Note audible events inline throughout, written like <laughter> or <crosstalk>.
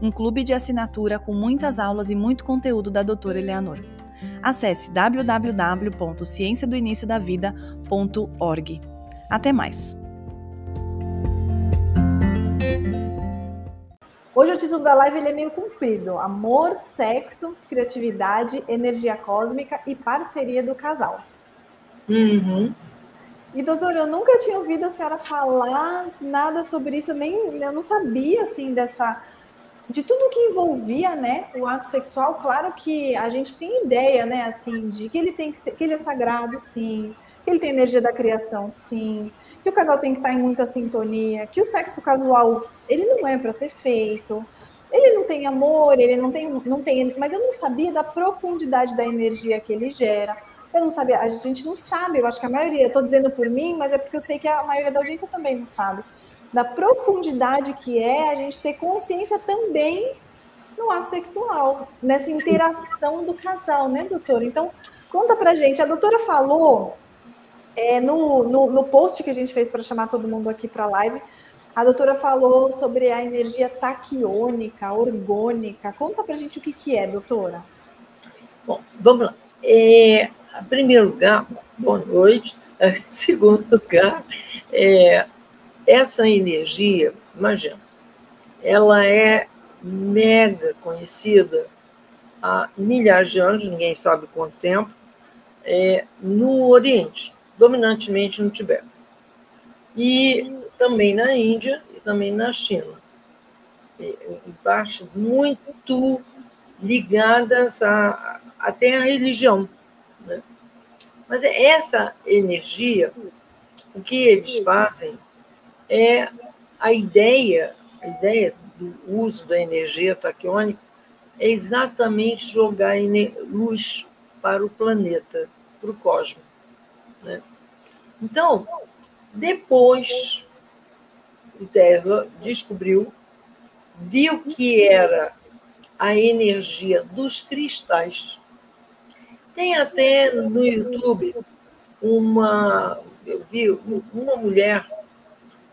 um clube de assinatura com muitas aulas e muito conteúdo da doutora Eleanor. Acesse www.cienciadoiniciodavida.org. Até mais! Hoje o título da live ele é meio comprido: Amor, sexo, criatividade, energia cósmica e parceria do casal. Uhum. E doutora, eu nunca tinha ouvido a senhora falar nada sobre isso, eu nem eu não sabia assim dessa de tudo que envolvia, né, o ato sexual, claro que a gente tem ideia, né, assim, de que ele tem que ser, que ele é sagrado, sim, que ele tem energia da criação, sim, que o casal tem que estar em muita sintonia, que o sexo casual, ele não é para ser feito. Ele não tem amor, ele não tem, não tem, mas eu não sabia da profundidade da energia que ele gera. Eu não sabia, a gente não sabe, eu acho que a maioria, eu estou dizendo por mim, mas é porque eu sei que a maioria da audiência também não sabe da profundidade que é a gente ter consciência também no ato sexual, nessa interação Sim. do casal, né, doutora? Então, conta pra gente. A doutora falou é, no, no, no post que a gente fez para chamar todo mundo aqui para a live, a doutora falou sobre a energia taquiônica, orgônica. Conta pra gente o que, que é, doutora. Bom, vamos lá. É, em primeiro lugar, boa noite. <laughs> Em segundo lugar, é, essa energia, imagina, ela é mega conhecida há milhares de anos, ninguém sabe quanto tempo, é, no Oriente, dominantemente no Tibete. E também na Índia e também na China. Em partes muito ligadas a, até à religião. Né? Mas essa energia, o que eles fazem é a ideia, a ideia do uso da energia taquiônica é exatamente jogar luz para o planeta, para o cosmos. Né? Então, depois, o Tesla descobriu, viu que era a energia dos cristais. Tem até no YouTube uma, eu vi uma mulher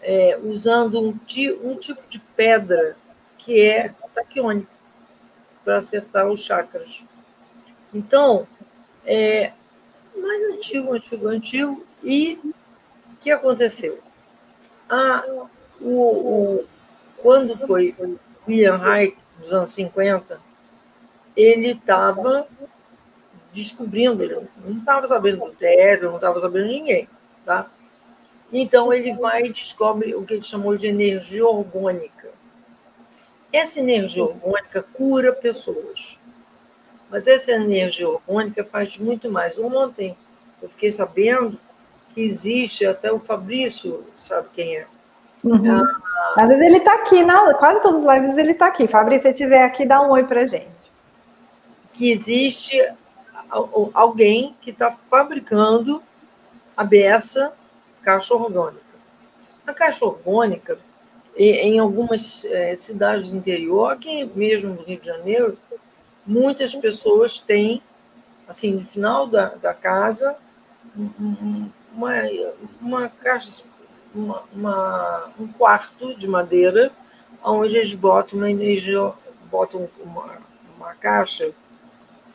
é, usando um, um, tipo de pedra que é taquiônica para acertar os chakras. Então, é mais antigo, antigo, antigo. E o que aconteceu? Ah, o, o, quando foi William Reich, nos anos 50, ele estava descobrindo, ele não estava sabendo do teto, não estava sabendo ninguém, tá? Então, ele vai e descobre o que ele chamou de energia orgânica. Essa energia orgânica cura pessoas. Mas essa energia orgânica faz muito mais. Ontem, eu fiquei sabendo que existe, até o Fabrício sabe quem é. Uhum. Ah, Às vezes ele está aqui, na, quase todas as lives ele está aqui. Fabrício, se estiver aqui, dá um oi para gente. Que existe alguém que está fabricando a beça caixa orgânica. A caixa orgânica, em algumas é, cidades do interior, aqui mesmo no Rio de Janeiro, muitas pessoas têm, assim, no final da, da casa, uma, uma caixa, uma, uma, um quarto de madeira, onde eles botam uma energia, botam uma, uma caixa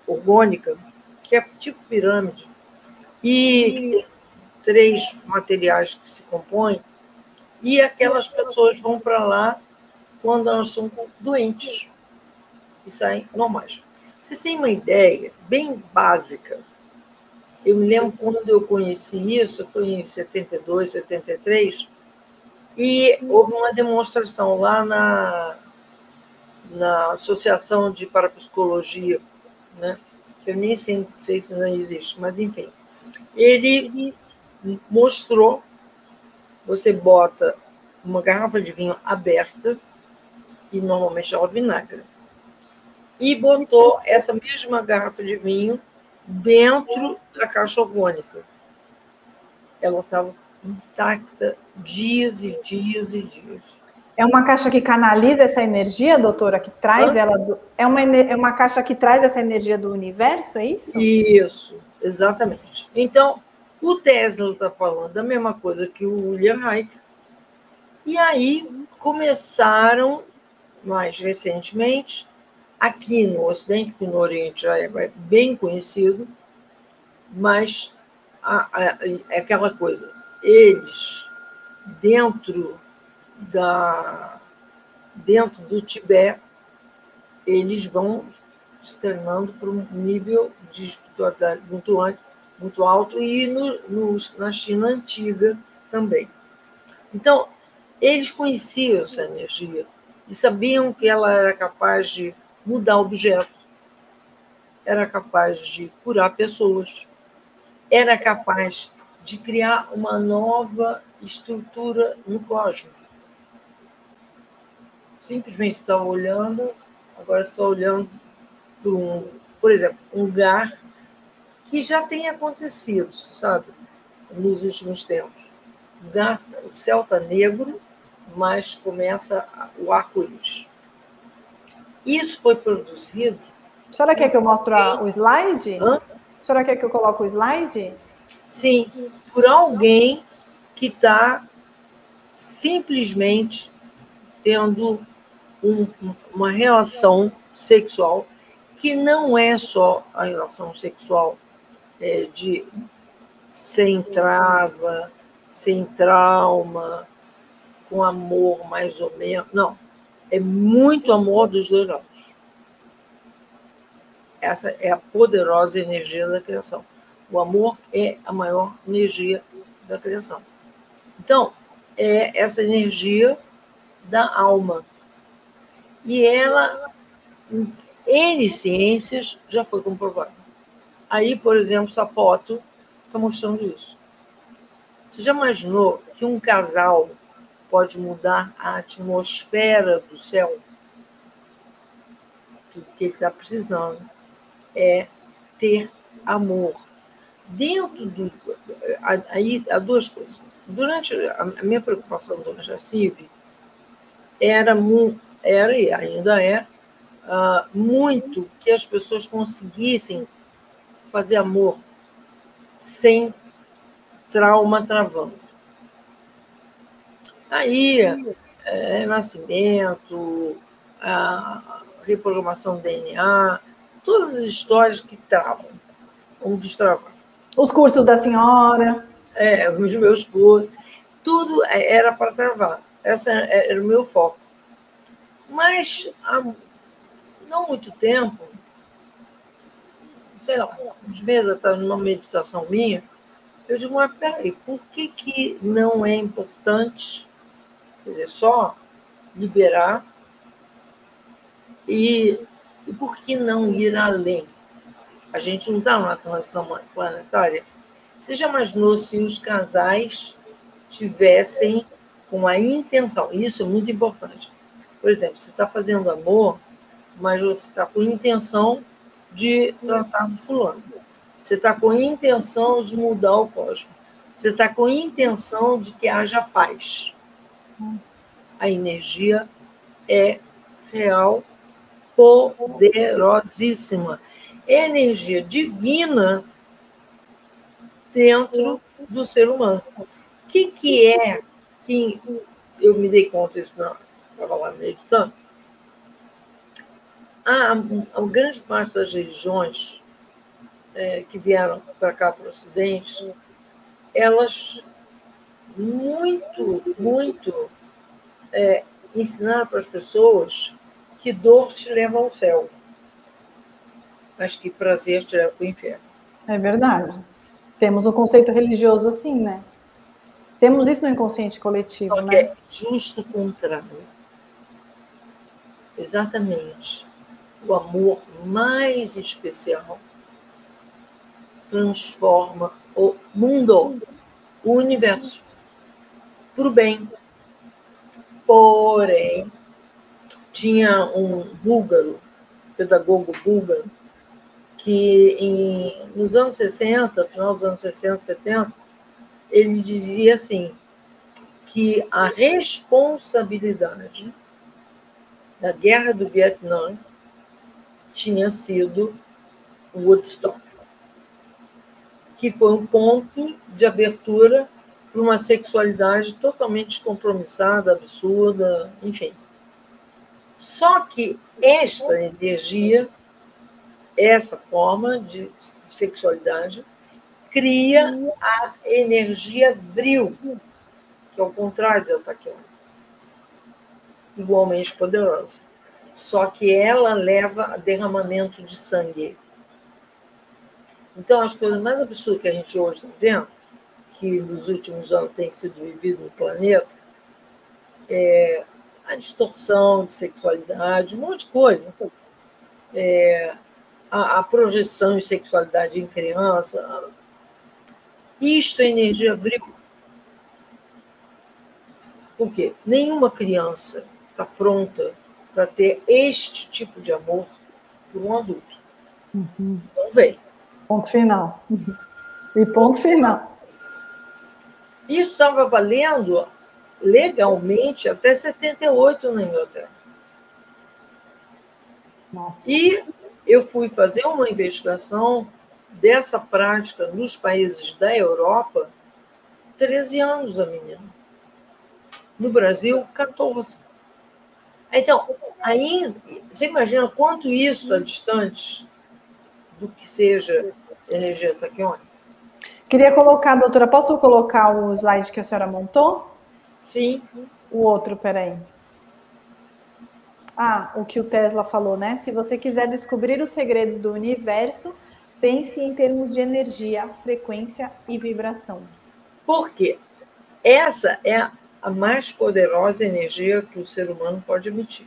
orgânica, que é tipo pirâmide, e três materiais que se compõem, e aquelas pessoas vão para lá quando elas são doentes e saem normais. Vocês têm uma ideia bem básica. Eu me lembro quando eu conheci isso, foi em 72, 73, e houve uma demonstração lá na, na Associação de Parapsicologia, né? que eu nem sei, sei se não existe, mas enfim. Ele mostrou, você bota uma garrafa de vinho aberta e normalmente ela vinagra. e botou essa mesma garrafa de vinho dentro da caixa orgânica. Ela estava intacta dias e dias e dias. É uma caixa que canaliza essa energia, doutora, que traz ela do... é uma é uma caixa que traz essa energia do universo, é isso? Isso, exatamente. Então, o Tesla está falando a mesma coisa que o William Reich. E aí começaram, mais recentemente, aqui no Ocidente, porque no Oriente já é bem conhecido, mas é aquela coisa, eles, dentro, da, dentro do Tibete, eles vão se treinando para um nível de espiritualidade muito, muito alto e no, no, na China antiga também. Então, eles conheciam essa energia e sabiam que ela era capaz de mudar objeto, era capaz de curar pessoas, era capaz de criar uma nova estrutura no cosmos. Simplesmente está olhando, agora está olhando para um, por exemplo, um lugar que já tem acontecido, sabe, nos últimos tempos. O céu está negro, mas começa o arco-íris. Isso foi produzido. A senhora quer que eu mostre o slide? Hã? A senhora quer que eu coloque o slide? Sim, por alguém que está simplesmente tendo um, uma relação sexual que não é só a relação sexual é, de sem trava, sem trauma, com amor mais ou menos. Não é muito amor dos dois lados. Essa é a poderosa energia da criação. O amor é a maior energia da criação. Então, é essa energia da alma. E ela, em ciências, já foi comprovada. Aí, por exemplo, essa foto está mostrando isso. Você já imaginou que um casal pode mudar a atmosfera do céu. Tudo que ele está precisando é ter amor. Dentro do. Aí há duas coisas. Durante a minha preocupação durante a CIV era, era e ainda é uh, muito que as pessoas conseguissem fazer amor sem trauma travando. Aí, é, nascimento, a reprogramação do DNA, todas as histórias que travam, vamos destravar. Os cursos da senhora. É, os meus cursos. Tudo era para travar. Esse era o meu foco. Mas, há não muito tempo, sei lá, uns meses atrás, numa meditação minha, eu digo, mas peraí, por que, que não é importante Quer dizer, só liberar e, e por que não ir além? A gente não está numa transição planetária. Você já imaginou se os casais tivessem com a intenção, isso é muito importante. Por exemplo, você está fazendo amor, mas você está com intenção de tratar do fulano. Você está com intenção de mudar o cosmos. Você está com intenção de que haja paz a energia é real, poderosíssima. Energia divina dentro do ser humano. O que, que é que eu me dei conta isso estava lá meditando? A, a grande parte das religiões é, que vieram para cá, para o Ocidente, elas muito, muito é, ensinaram para as pessoas que dor te leva ao céu, mas que prazer te leva para o inferno. É verdade. Temos um conceito religioso assim, né? Temos isso no inconsciente coletivo, Só que né? é justo o contrário. Exatamente. O amor mais especial transforma o mundo, o universo, para o bem. Porém, tinha um búlgaro pedagogo Bugan, que em, nos anos 60, final dos anos 60, 70, ele dizia assim, que a responsabilidade da guerra do Vietnã tinha sido Woodstock, que foi um ponto de abertura para uma sexualidade totalmente descompromissada, absurda, enfim. Só que esta energia, essa forma de sexualidade, cria a energia vril, que é o contrário da taquiona, igualmente poderosa. Só que ela leva a derramamento de sangue. Então, as coisas mais absurdas que a gente hoje está vendo, que nos últimos anos tem sido vivido no planeta, é a distorção de sexualidade, um monte de coisa. É, a, a, projeção de sexualidade em criança. Isto é energia vril. Por quê? Nenhuma criança está pronta para ter este tipo de amor por um adulto. Uhum. Não vem. Ponto final. E ponto final. Isso estava valendo legalmente até 78 na Inglaterra. Nossa. E eu fui fazer uma investigação dessa prática nos países da Europa, 13 anos a menina. No Brasil, 14. Então, ainda, você imagina quanto isso está distante do que seja energia taquiônica? Queria colocar, doutora, posso colocar o slide que a senhora montou? Sim. O outro, peraí. Ah, o que o Tesla falou, né? Se você quiser descobrir os segredos do universo, pense em termos de energia, frequência e vibração. Por quê? Essa é a mais poderosa energia que o ser humano pode emitir.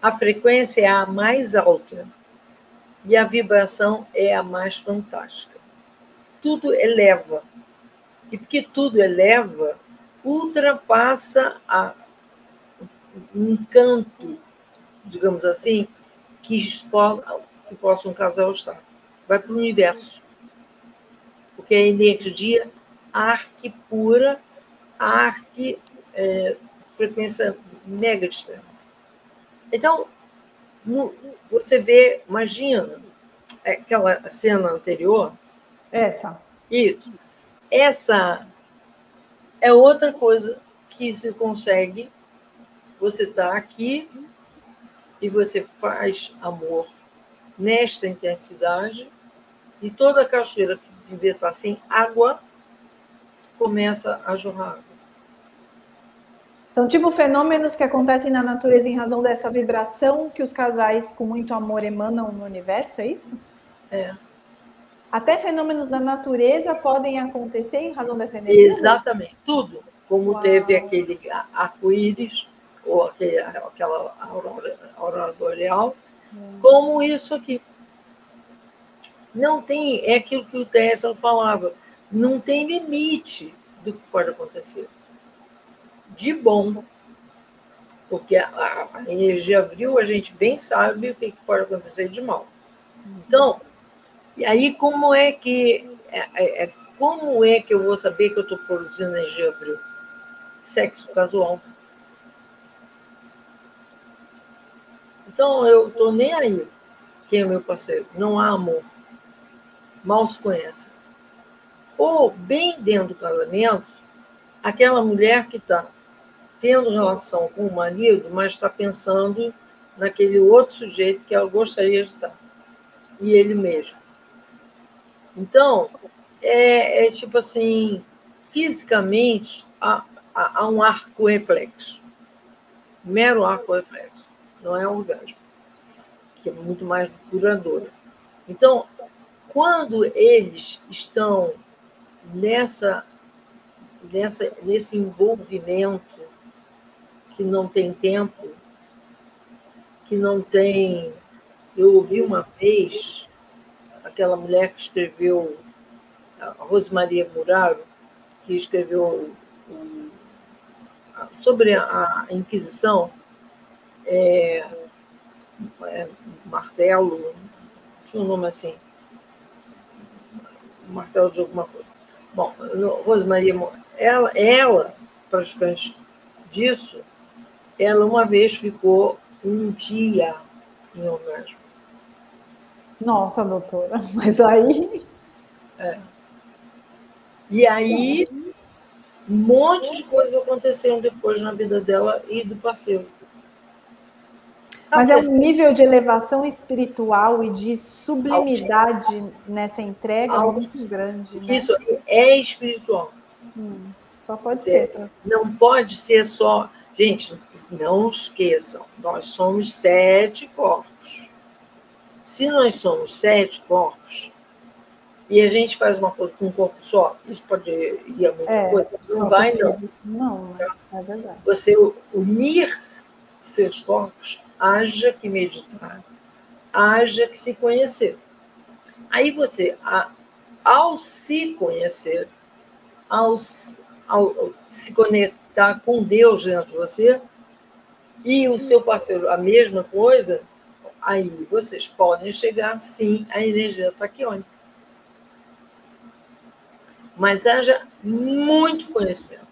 A frequência é a mais alta e a vibração é a mais fantástica tudo eleva. E porque tudo eleva, ultrapassa a, um canto, digamos assim, que, que possa um casal estar. Vai para o universo. Porque é energia arque pura, arque é, frequência mega extrema. Então, no, você vê, imagina, aquela cena anterior, essa. Isso. Essa é outra coisa que se consegue. Você está aqui e você faz amor nesta intensidade e toda a cachoeira que devia estar sem água começa a jorrar água. São tipo fenômenos que acontecem na natureza em razão dessa vibração que os casais com muito amor emanam no universo, é isso? É. Até fenômenos da natureza podem acontecer em razão dessa energia? Exatamente, tudo. Como Uau. teve aquele arco-íris, ou aquele, aquela aurora, aurora boreal, hum. como isso aqui. Não tem, é aquilo que o Tesla falava, não tem limite do que pode acontecer. De bom, porque a, a energia vril a gente bem sabe o que pode acontecer de mal. Então, e aí, como é que é, é, é, como é que eu vou saber que eu estou produzindo energia frio? Sexo casual. Então, eu estou nem aí quem é meu parceiro. Não há amor. Mal se conhece. Ou, bem dentro do casamento, aquela mulher que está tendo relação com o marido, mas está pensando naquele outro sujeito que ela gostaria de estar. E ele mesmo. Então, é, é tipo assim, fisicamente há, há, um arco reflexo, mero arco reflexo, não é orgasmo, que é muito mais duradouro. Então, quando eles estão nessa, nessa, nesse envolvimento que não tem tempo, que não tem. Eu ouvi uma vez aquela mulher que escreveu, Rosemaria Muraro, que escreveu sobre a Inquisição, é, é, martelo, tinha um nome assim, martelo de alguma coisa. Bom, Rosemaria, ela, ela, praticante disso, ela uma vez ficou um dia em orgasmo. Nossa, doutora, <laughs> mas aí. É. E aí, um monte de coisas aconteceram depois na vida dela e do parceiro. Mas é um nível de elevação espiritual e de sublimidade nessa entrega muito grande. Né? Isso é espiritual. Hum, só pode ser. ser. Não pode ser só. Gente, não esqueçam, nós somos sete corpos. Se nós somos sete corpos, e a gente faz uma coisa com um corpo só, isso pode ir a muita é, coisa. Não vai, não. Não, tá? é verdade. Você unir seus corpos haja que meditar, haja que se conhecer. Aí você, ao se conhecer, ao, ao se conectar com Deus dentro de você, e o seu parceiro a mesma coisa, aí vocês podem chegar, sim, à energia taquiônica. Mas haja muito conhecimento.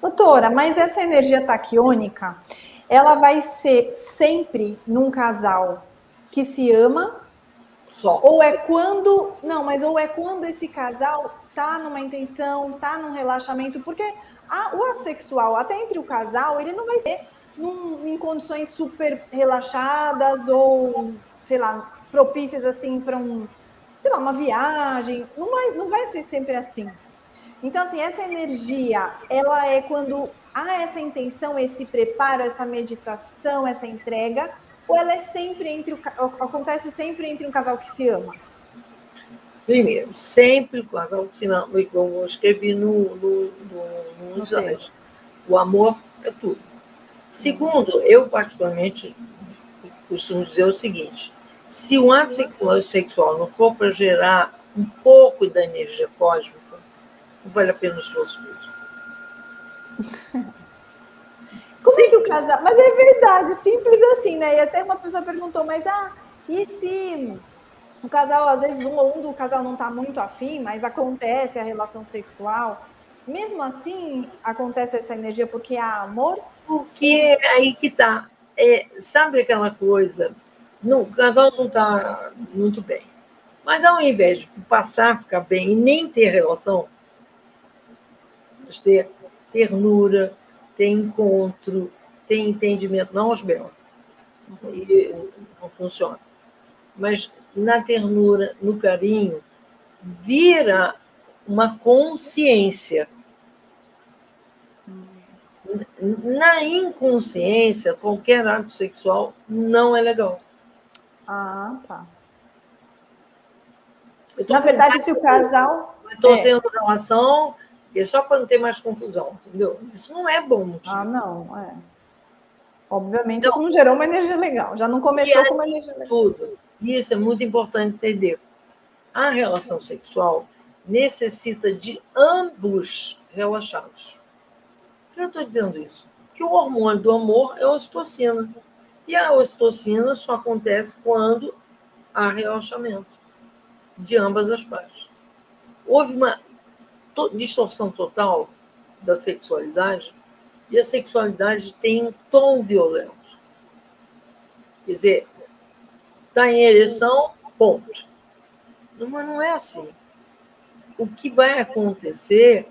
Doutora, mas essa energia taquiônica, ela vai ser sempre num casal que se ama? Só. Ou é quando. Não, mas ou é quando esse casal tá numa intenção, tá num relaxamento, porque a, o ato sexual, até entre o casal, ele não vai ser num, em condições super relaxadas ou, sei lá, propícias assim para um, sei lá, uma viagem. Não vai, não vai ser sempre assim. Então, assim, essa energia, ela é quando há essa intenção, esse preparo, essa meditação, essa entrega, ou ela é sempre entre o, acontece sempre entre um casal que se ama? Primeiro, sempre que se ama, como eu escrevi no, no, no, nos. O amor é tudo. Segundo, eu particularmente costumo dizer o seguinte: se o ato sexual não for para gerar um pouco da energia cósmica, não vale a pena o esforço físico. <laughs> Como é que o casal. Mas é verdade, simples assim, né? E até uma pessoa perguntou, mas ah, e se o casal, às vezes, um ou um do casal não está muito afim, mas acontece a relação sexual. Mesmo assim, acontece essa energia porque há amor? Porque é aí que tá. É, sabe aquela coisa? Não, o casal não está muito bem. Mas ao invés de passar a ficar bem e nem ter relação, ter ternura, tem encontro, tem entendimento, não aos belos. E não funciona. Mas na ternura, no carinho, vira uma consciência. Na inconsciência, qualquer ato sexual não é legal. Ah, tá. Na verdade, se o casal. Estou é. tendo relação, é só para não ter mais confusão, entendeu? Isso não é bom. Ah, não, é. Obviamente, então, isso não gerou uma energia legal, já não começou com uma energia legal. Tudo. Isso é muito importante entender. A relação sexual necessita de ambos relaxados. Por que eu estou dizendo isso? Que o hormônio do amor é a ocitocina. E a ocitocina só acontece quando há relaxamento de ambas as partes. Houve uma distorção total da sexualidade e a sexualidade tem um tom violento. Quer dizer, está em ereção, ponto. Mas não é assim. O que vai acontecer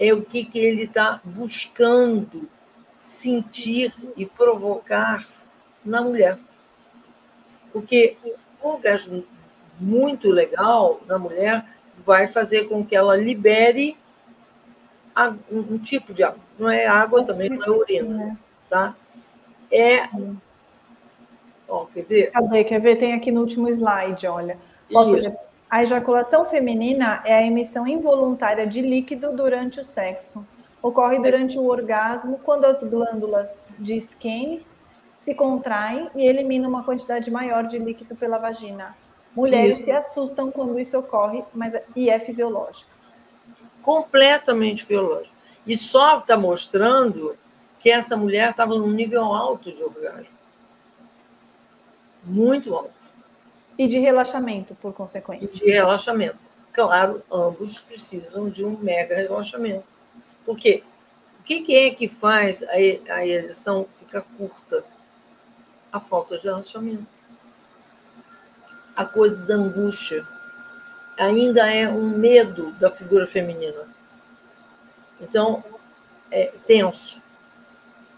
é o que, que ele está buscando sentir e provocar na mulher. Porque um orgasmo muito legal na mulher vai fazer com que ela libere um tipo de água. Não é água também, não é urina, né? tá? É. Ó, quer ver? Cadê? Quer ver? Tem aqui no último slide, olha. a ejaculação feminina é a emissão involuntária de líquido durante o sexo. Ocorre durante o orgasmo, quando as glândulas de Skene se contraem e eliminam uma quantidade maior de líquido pela vagina. Mulheres isso. se assustam quando isso ocorre, mas e é fisiológico. Completamente fisiológico. E só está mostrando que essa mulher estava num nível alto de orgasmo. Muito alto. E de relaxamento, por consequência. E de relaxamento. Claro, ambos precisam de um mega relaxamento. Por quê? O que é que faz a ereção ficar curta? A falta de relaxamento. A coisa da angústia. Ainda é um medo da figura feminina. Então, é tenso.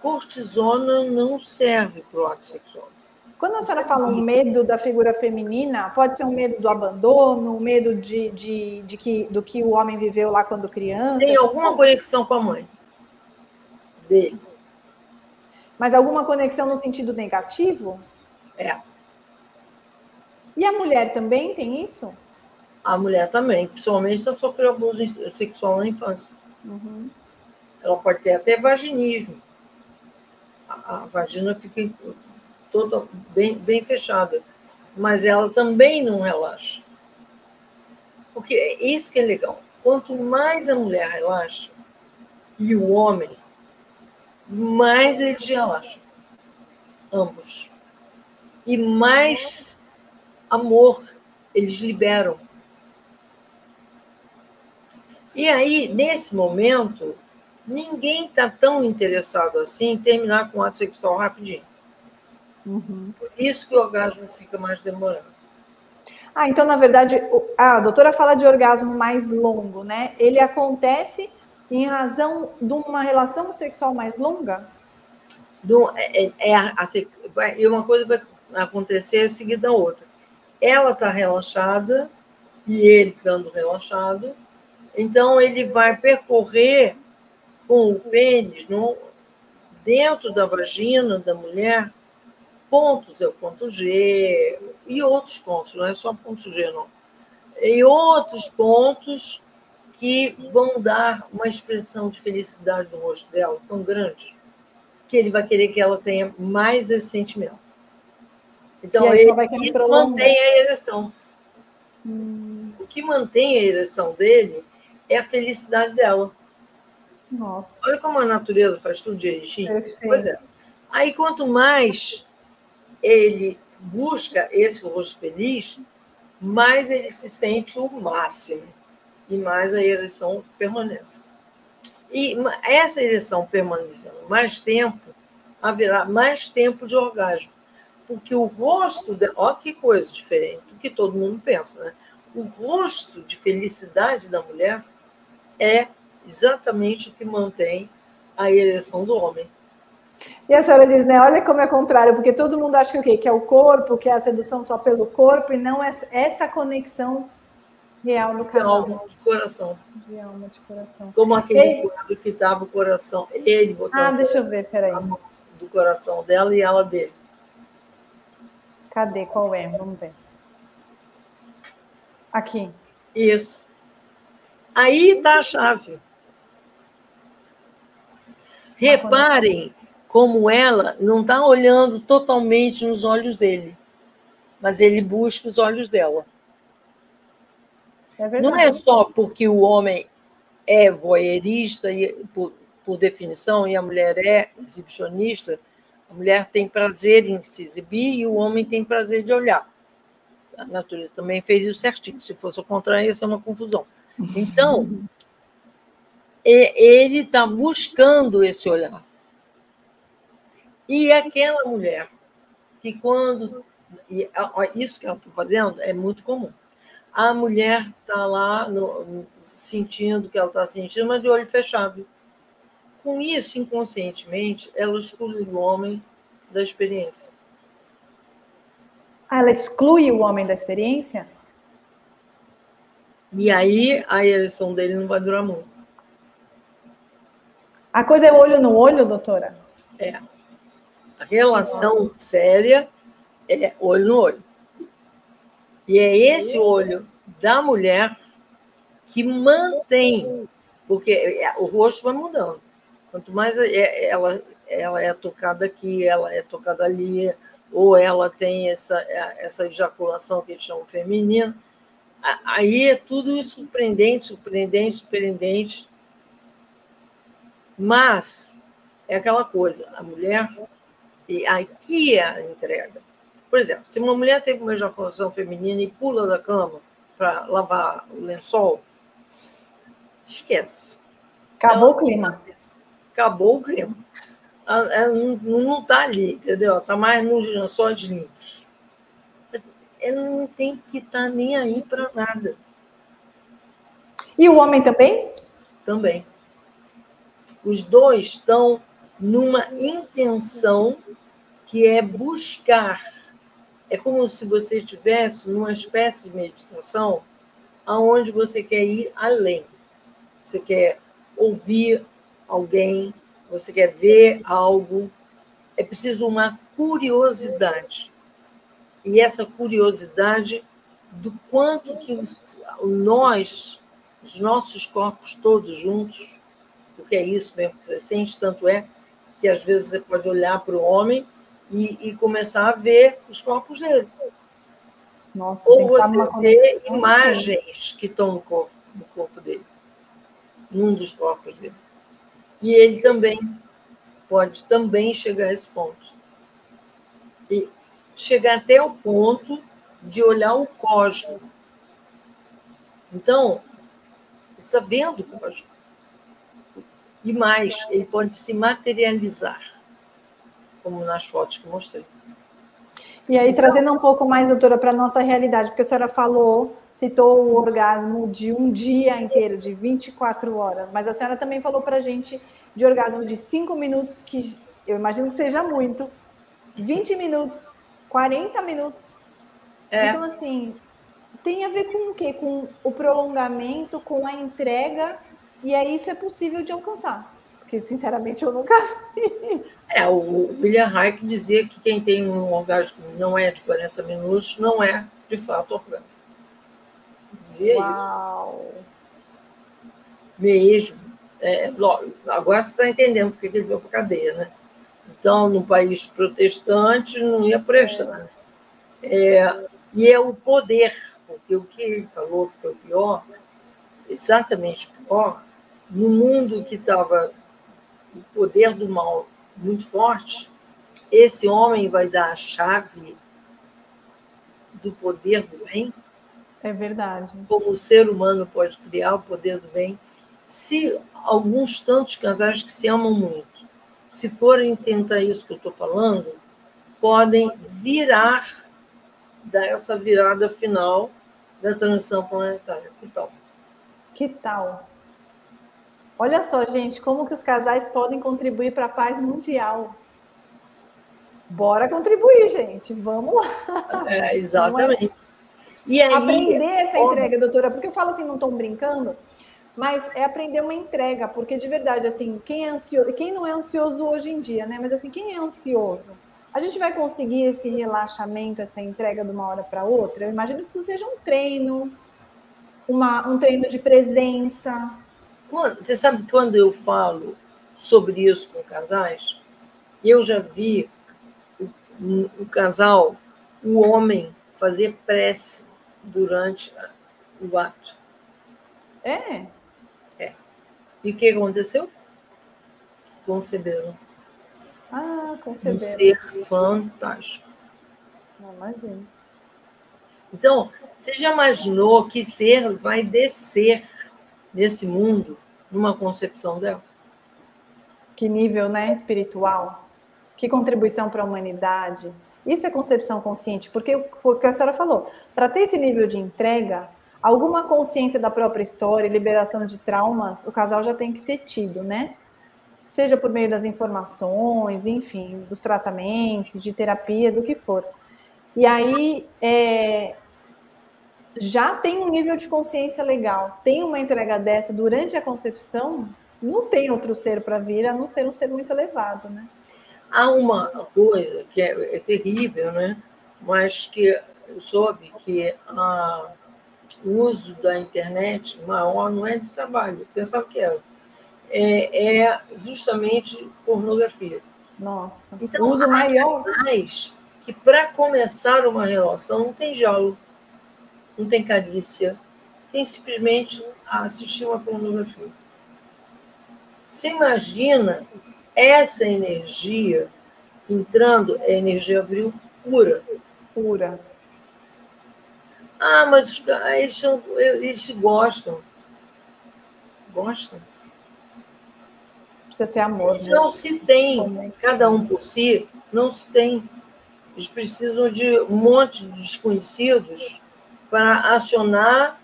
Cortisona não serve para o ato sexual. Quando a senhora fala um medo da figura feminina, pode ser um medo do abandono, um medo de, de, de que, do que o homem viveu lá quando criança? Tem alguma conexão com a mãe dele. Mas alguma conexão no sentido negativo? É. E a mulher também tem isso? A mulher também, principalmente se ela sofreu abuso sexual na infância. Uhum. Ela pode ter até vaginismo. A, a vagina fica toda bem, bem fechada, mas ela também não relaxa. Porque é isso que é legal. Quanto mais a mulher relaxa e o homem, mais eles relaxam. Ambos. E mais amor eles liberam. E aí, nesse momento, ninguém está tão interessado assim em terminar com o ato sexual rapidinho. Uhum. Por isso que o orgasmo fica mais demorado. Ah, então, na verdade, a doutora fala de orgasmo mais longo, né? Ele acontece em razão de uma relação sexual mais longa? Do, é, é, é a, vai, e uma coisa vai acontecer seguida da outra. Ela está relaxada e ele estando relaxado, então ele vai percorrer com o pênis no, dentro da vagina da mulher pontos, é o ponto G, e outros pontos, não é só ponto G, não. E outros pontos que vão dar uma expressão de felicidade no rosto dela tão grande que ele vai querer que ela tenha mais esse sentimento. Então, ele, isso mantém a ereção. Hum. O que mantém a ereção dele é a felicidade dela. Nossa. Olha como a natureza faz tudo direitinho. Pois é. Aí, quanto mais ele busca esse rosto feliz, mais ele se sente o máximo e mais a ereção permanece. E essa ereção permanecendo mais tempo, haverá mais tempo de orgasmo. Porque o rosto, olha que coisa diferente do que todo mundo pensa, né? O rosto de felicidade da mulher é exatamente o que mantém a ereção do homem. E a senhora diz, né? Olha como é contrário, porque todo mundo acha que o quê? Que é o corpo, que é a sedução só pelo corpo, e não é essa conexão real no canal. De alma de coração. De alma de coração. Como aquele quadro que estava o coração. Ele botou ah, deixa eu ver, peraí. do coração dela e ela dele. Cadê? Qual é? Vamos ver. Aqui. Isso. Aí está a chave. Reparem como ela não está olhando totalmente nos olhos dele, mas ele busca os olhos dela. É não é só porque o homem é voyeurista, e, por, por definição, e a mulher é exibicionista, a mulher tem prazer em se exibir e o homem tem prazer de olhar. A natureza também fez isso certinho. Se fosse o contrário, ia ser uma confusão. Então, <laughs> ele está buscando esse olhar. E aquela mulher que quando. isso que ela está fazendo é muito comum. A mulher está lá no, sentindo o que ela está sentindo, mas de olho fechado. Com isso, inconscientemente, ela exclui o homem da experiência. Ela exclui o homem da experiência? E aí a ereção dele não vai durar muito. A coisa é olho no olho, doutora? É. A relação séria é olho no olho. E é esse olho da mulher que mantém, porque é, o rosto vai mudando. Quanto mais é, é, ela, ela é tocada aqui, ela é tocada ali, ou ela tem essa, essa ejaculação que eles chamam feminina, aí é tudo surpreendente, surpreendente, surpreendente. Mas é aquela coisa, a mulher e aqui é a entrega. Por exemplo, se uma mulher teve uma ejaculação feminina e pula da cama para lavar o lençol, esquece. Acabou Ela, o clima. Acabou o clima. Ela não está ali, entendeu? Está mais nos lençóis limpos. Ela não tem que estar tá nem aí para nada. E o homem também? Também. Os dois estão numa intenção que é buscar. É como se você estivesse numa espécie de meditação aonde você quer ir além. Você quer ouvir alguém, você quer ver algo. É preciso uma curiosidade. E essa curiosidade do quanto que nós, os nossos corpos todos juntos, porque é isso mesmo que você sente, tanto é que às vezes você pode olhar para o homem e, e, começar a ver os corpos dele. Nossa, Ou você vê imagens que estão no corpo, no corpo dele, num dos corpos dele. E ele também pode também chegar a esse ponto. E chegar até o ponto de olhar o cosmos. Então, está vendo o cosmos. E mais, ele pode se materializar, como nas fotos que mostrei. E aí, trazendo um pouco mais, doutora, para a nossa realidade, porque a senhora falou, citou o orgasmo de um dia inteiro, de 24 horas, mas a senhora também falou para a gente de orgasmo de 5 minutos, que eu imagino que seja muito, 20 minutos, 40 minutos. É. Então, assim, tem a ver com o quê? Com o prolongamento, com a entrega e aí isso é possível de alcançar. Porque, sinceramente, eu nunca vi. É, o William Reich dizia que quem tem um orgasmo não é de 40 minutos, não é, de fato, orgasmo. Dizia Uau. isso. Mesmo. É, agora você está entendendo porque ele veio para a cadeia, né? Então, no país protestante, não ia prestar. É. É, e é o poder, porque o que ele falou que foi o pior, exatamente pior, no mundo que estava o poder do mal muito forte, esse homem vai dar a chave do poder do bem? É verdade. Como o ser humano pode criar o poder do bem? Se alguns tantos casais que se amam muito, se forem tentar isso que eu estou falando, podem virar dessa virada final da transição planetária. Que tal? Que tal? Olha só, gente, como que os casais podem contribuir para a paz mundial. Bora contribuir, gente. Vamos lá. É, exatamente. E aí, aprender essa entrega, doutora, porque eu falo assim, não estou brincando, mas é aprender uma entrega, porque de verdade, assim, quem é ansioso, quem não é ansioso hoje em dia, né? Mas assim, quem é ansioso? A gente vai conseguir esse relaxamento, essa entrega de uma hora para outra? Eu imagino que isso seja um treino, uma, um treino de presença, quando, você sabe quando eu falo sobre isso com casais, eu já vi o, o casal, o homem, fazer prece durante o ato. É? É. E o que aconteceu? Conceberam. Ah, conceberam. Um ser fantástico. Não imagino. Então, você já imaginou que ser vai descer nesse mundo numa concepção dessa? Que nível, né, espiritual? Que contribuição para a humanidade? Isso é concepção consciente, porque o que a senhora falou, para ter esse nível de entrega, alguma consciência da própria história, liberação de traumas, o casal já tem que ter tido, né? Seja por meio das informações, enfim, dos tratamentos, de terapia, do que for. E aí, é, já tem um nível de consciência legal, tem uma entrega dessa durante a concepção, não tem outro ser para vir a não ser um ser muito elevado, né? Há uma coisa que é, é terrível, né? Mas que eu soube que a, o uso da internet maior não é de trabalho, eu pensava que era. É, é justamente pornografia. Nossa. Então, o uso maior. que para começar uma relação não tem diálogo não tem carícia, tem simplesmente a assistir uma pornografia. Você imagina essa energia entrando, é energia abril pura. pura. Ah, mas eles, são, eles se gostam. Gostam. Precisa ser amor. Né? Não se tem, cada um por si, não se tem. Eles precisam de um monte de desconhecidos para acionar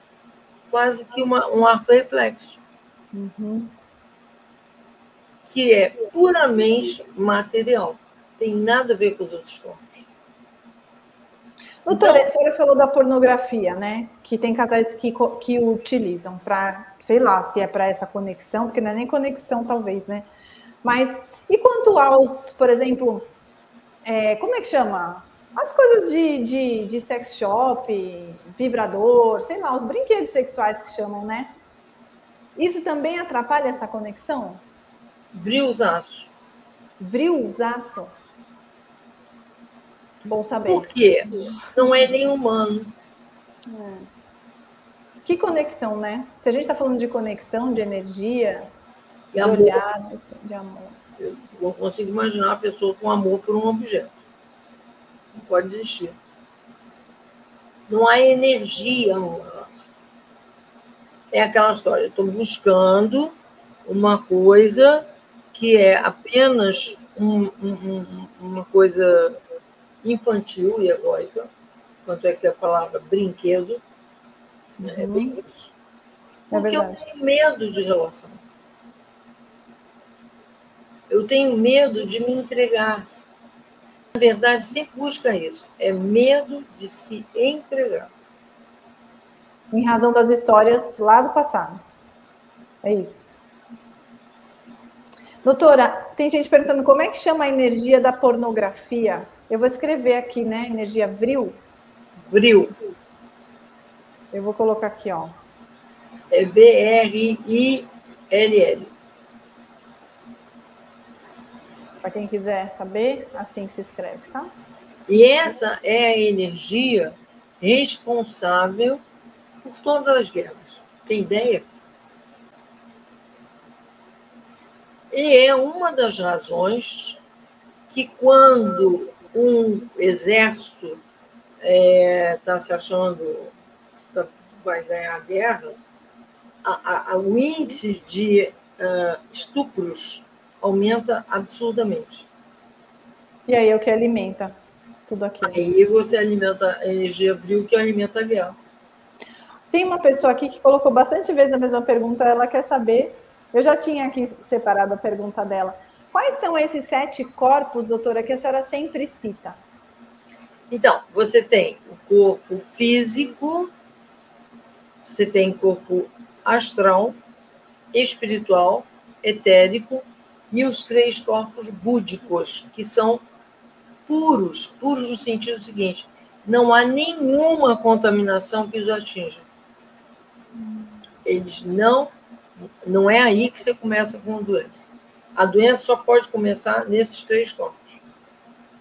quase que uma, um arco reflexo. Uhum. Que é puramente material. Tem nada a ver com os outros corpos. Doutora, então, a senhora falou da pornografia, né? Que tem casais que, que utilizam para, sei lá, se é para essa conexão, porque não é nem conexão, talvez, né? Mas, e quanto aos, por exemplo, é, como é que chama? As coisas de, de, de sex shop, vibrador, sei lá, os brinquedos sexuais que chamam, né? Isso também atrapalha essa conexão? Vrilzaço. Vrilzaço? Bom saber. Por quê? Não é nem humano. É. Que conexão, né? Se a gente está falando de conexão, de energia, de, de amor. olhar, de amor. Eu não consigo imaginar uma pessoa com amor por um objeto. Pode existir. Não há energia no lance. É aquela história, estou buscando uma coisa que é apenas um, um, uma coisa infantil e egóica, tanto é que a palavra brinquedo né, é bem uhum. isso. É Porque é eu tenho medo de relação. Eu tenho medo de me entregar. Na verdade, sempre busca isso. É medo de se entregar. Em razão das histórias lá do passado. É isso. Doutora, tem gente perguntando como é que chama a energia da pornografia. Eu vou escrever aqui, né? Energia vril. Vril. Eu vou colocar aqui, ó. É V-R-I-L-L. Para quem quiser saber, assim que se escreve, tá? E essa é a energia responsável por todas as guerras. Tem ideia? E é uma das razões que, quando um exército está é, tá se achando que tá, vai ganhar a guerra, a, a, o índice de uh, estupros aumenta absurdamente. E aí é o que alimenta tudo aquilo. Aí você alimenta a energia vril que alimenta a guerra. Tem uma pessoa aqui que colocou bastante vezes a mesma pergunta, ela quer saber. Eu já tinha aqui separado a pergunta dela. Quais são esses sete corpos, doutora, que a senhora sempre cita? Então, você tem o corpo físico, você tem corpo astral, espiritual, etérico e os três corpos búdicos, que são puros, puros no sentido seguinte: não há nenhuma contaminação que os atinja. Eles não, não é aí que você começa com a doença. A doença só pode começar nesses três corpos.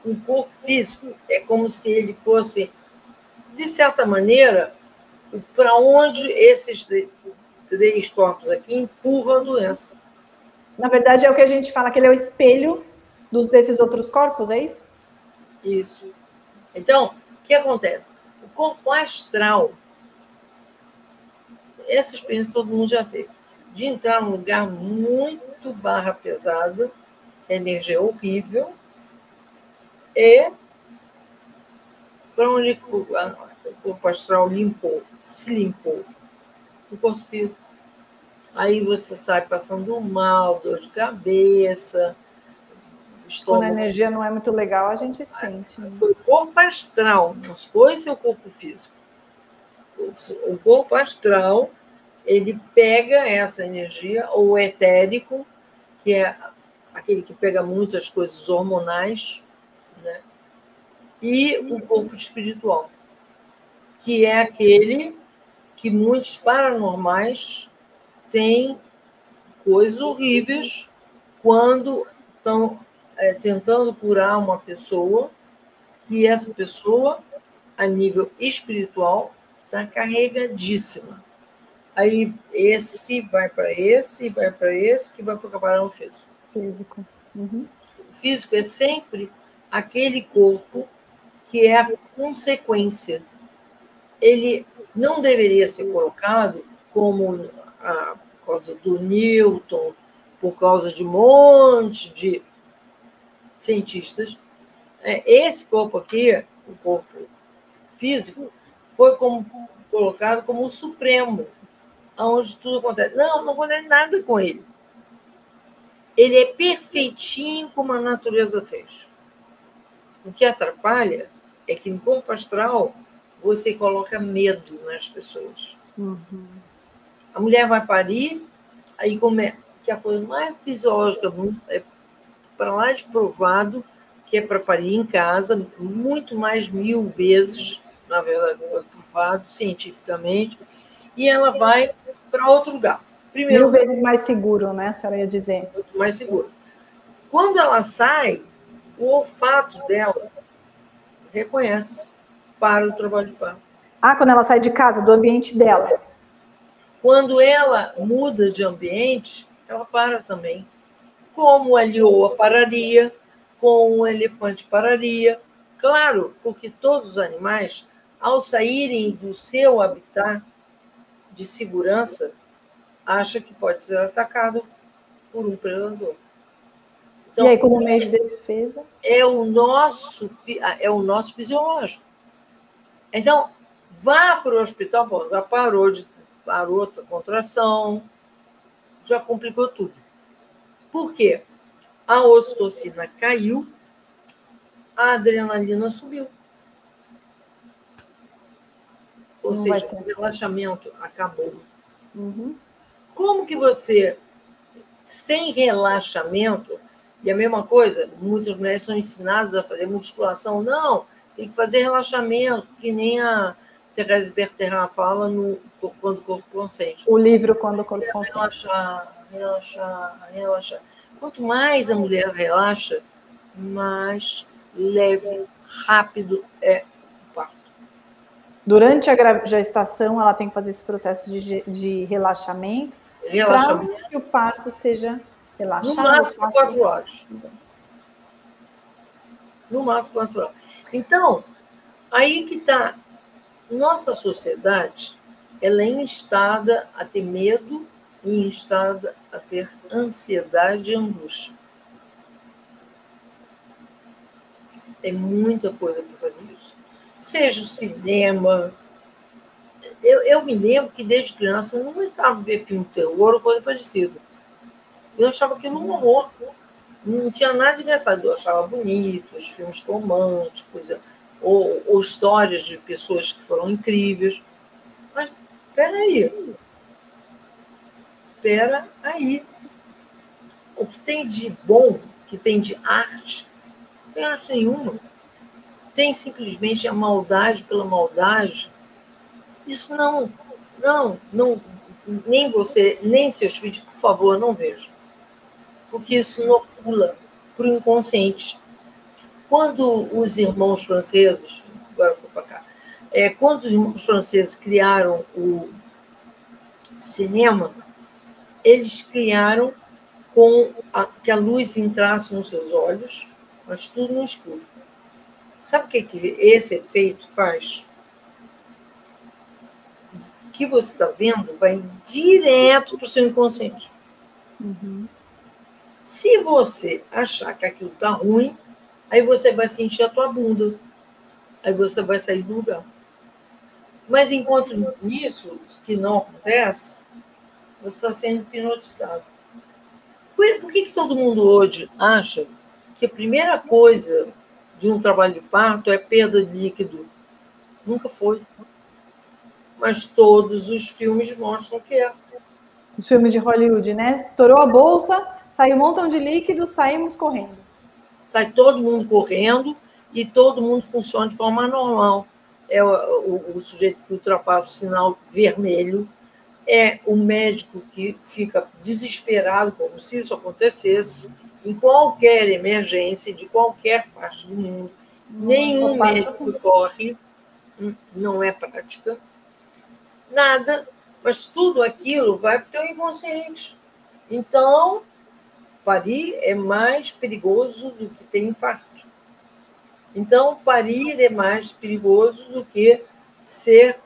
Um corpo físico é como se ele fosse, de certa maneira, para onde esses três corpos aqui empurram a doença. Na verdade, é o que a gente fala, que ele é o espelho dos, desses outros corpos, é isso? Isso. Então, o que acontece? O corpo astral, essa experiência todo mundo já teve, de entrar num lugar muito barra pesada, energia horrível, e para onde o corpo astral limpou, se limpou, o cuspido. Aí você sai passando mal, dor de cabeça, estômago. Quando a energia não é muito legal, a gente sente. Né? Foi o corpo astral, não foi seu corpo físico. O corpo astral, ele pega essa energia, ou etérico, que é aquele que pega muitas coisas hormonais, né? e o corpo espiritual, que é aquele que muitos paranormais têm coisas horríveis quando estão é, tentando curar uma pessoa, que essa pessoa, a nível espiritual, está carregadíssima. Aí esse vai para esse, vai para esse, que vai para o camarão físico. Físico. Uhum. O físico é sempre aquele corpo que é a consequência. Ele não deveria ser colocado como a, por causa do Newton, por causa de um monte de cientistas. É, esse corpo aqui, o corpo físico, foi como, colocado como o supremo, onde tudo acontece. Não, não acontece nada com ele. Ele é perfeitinho como a natureza fez. O que atrapalha é que no corpo astral você coloca medo nas pessoas. Uhum. A mulher vai parir, aí como é que a coisa mais fisiológica é para lá de provado que é para parir em casa, muito mais mil vezes, na verdade, foi provado cientificamente, e ela vai para outro lugar. Primeiro, mil vezes mais seguro, né? A senhora ia dizer. Muito mais seguro. Quando ela sai, o olfato dela reconhece para o trabalho de parto. Ah, quando ela sai de casa, do ambiente dela. Quando ela muda de ambiente, ela para também. Como a lioa pararia, como o elefante pararia. Claro, porque todos os animais, ao saírem do seu habitat de segurança, acham que pode ser atacado por um predador. Então, e aí, como meio de defesa? É o nosso, é o nosso fisiológico. Então, vá para o hospital, bom, já parou, de, parou a contração, já complicou tudo. Por quê? A ocitocina caiu, a adrenalina subiu. Ou Não seja, o relaxamento acabou. Uhum. Como que você, sem relaxamento, e a mesma coisa, muitas mulheres são ensinadas a fazer musculação. Não, tem que fazer relaxamento, que nem a Thérèse Bertherin fala no Quando o Corpo Consente. O livro Quando o Corpo Consente. Relaxar, relaxar, relaxar. Quanto mais a mulher relaxa, mais leve, rápido é o parto. Durante a gestação, ela tem que fazer esse processo de, de relaxamento, relaxamento. para que o parto seja relaxado. No máximo quatro horas. No máximo quatro horas. Então, aí que está. Nossa sociedade, ela é instada a ter medo e instada a ter ansiedade e angústia. É muita coisa para fazer isso. Seja o cinema. Eu, eu me lembro que desde criança eu não aguentava ver filme terror ou coisa parecida. Eu achava aquilo um horror. Não tinha nada de engraçado. Eu achava bonito, os filmes românticos, ou, ou histórias de pessoas que foram incríveis. Mas, peraí. Pera aí. O que tem de bom, que tem de arte, não tem arte nenhuma. Tem simplesmente a maldade pela maldade. Isso não, não, não, nem você, nem seus filhos, por favor, não vejam porque isso inocula para o inconsciente. Quando os irmãos franceses, agora foi para cá, é, quando os irmãos franceses criaram o cinema, eles criaram com a, que a luz entrasse nos seus olhos, mas tudo no escuro. Sabe o que, que esse efeito faz? O que você está vendo vai direto para o seu inconsciente. Uhum. Se você achar que aquilo está ruim, aí você vai sentir a tua bunda. Aí você vai sair do lugar. Mas enquanto nisso, que não acontece, você está sendo hipnotizado. Por, por que, que todo mundo hoje acha que a primeira coisa de um trabalho de parto é perda de líquido? Nunca foi. Mas todos os filmes mostram que é. Os filmes de Hollywood, né? Estourou a bolsa, Saiu um montão de líquido, saímos correndo. Sai todo mundo correndo e todo mundo funciona de forma normal. É o, o, o sujeito que ultrapassa o sinal vermelho, é o médico que fica desesperado, como se isso acontecesse, em qualquer emergência, de qualquer parte do mundo. Nossa, Nenhum médico corre, hum, não é prática, nada, mas tudo aquilo vai para o teu inconsciente. Então, parir é mais perigoso do que ter infarto. Então, parir é mais perigoso do que ser.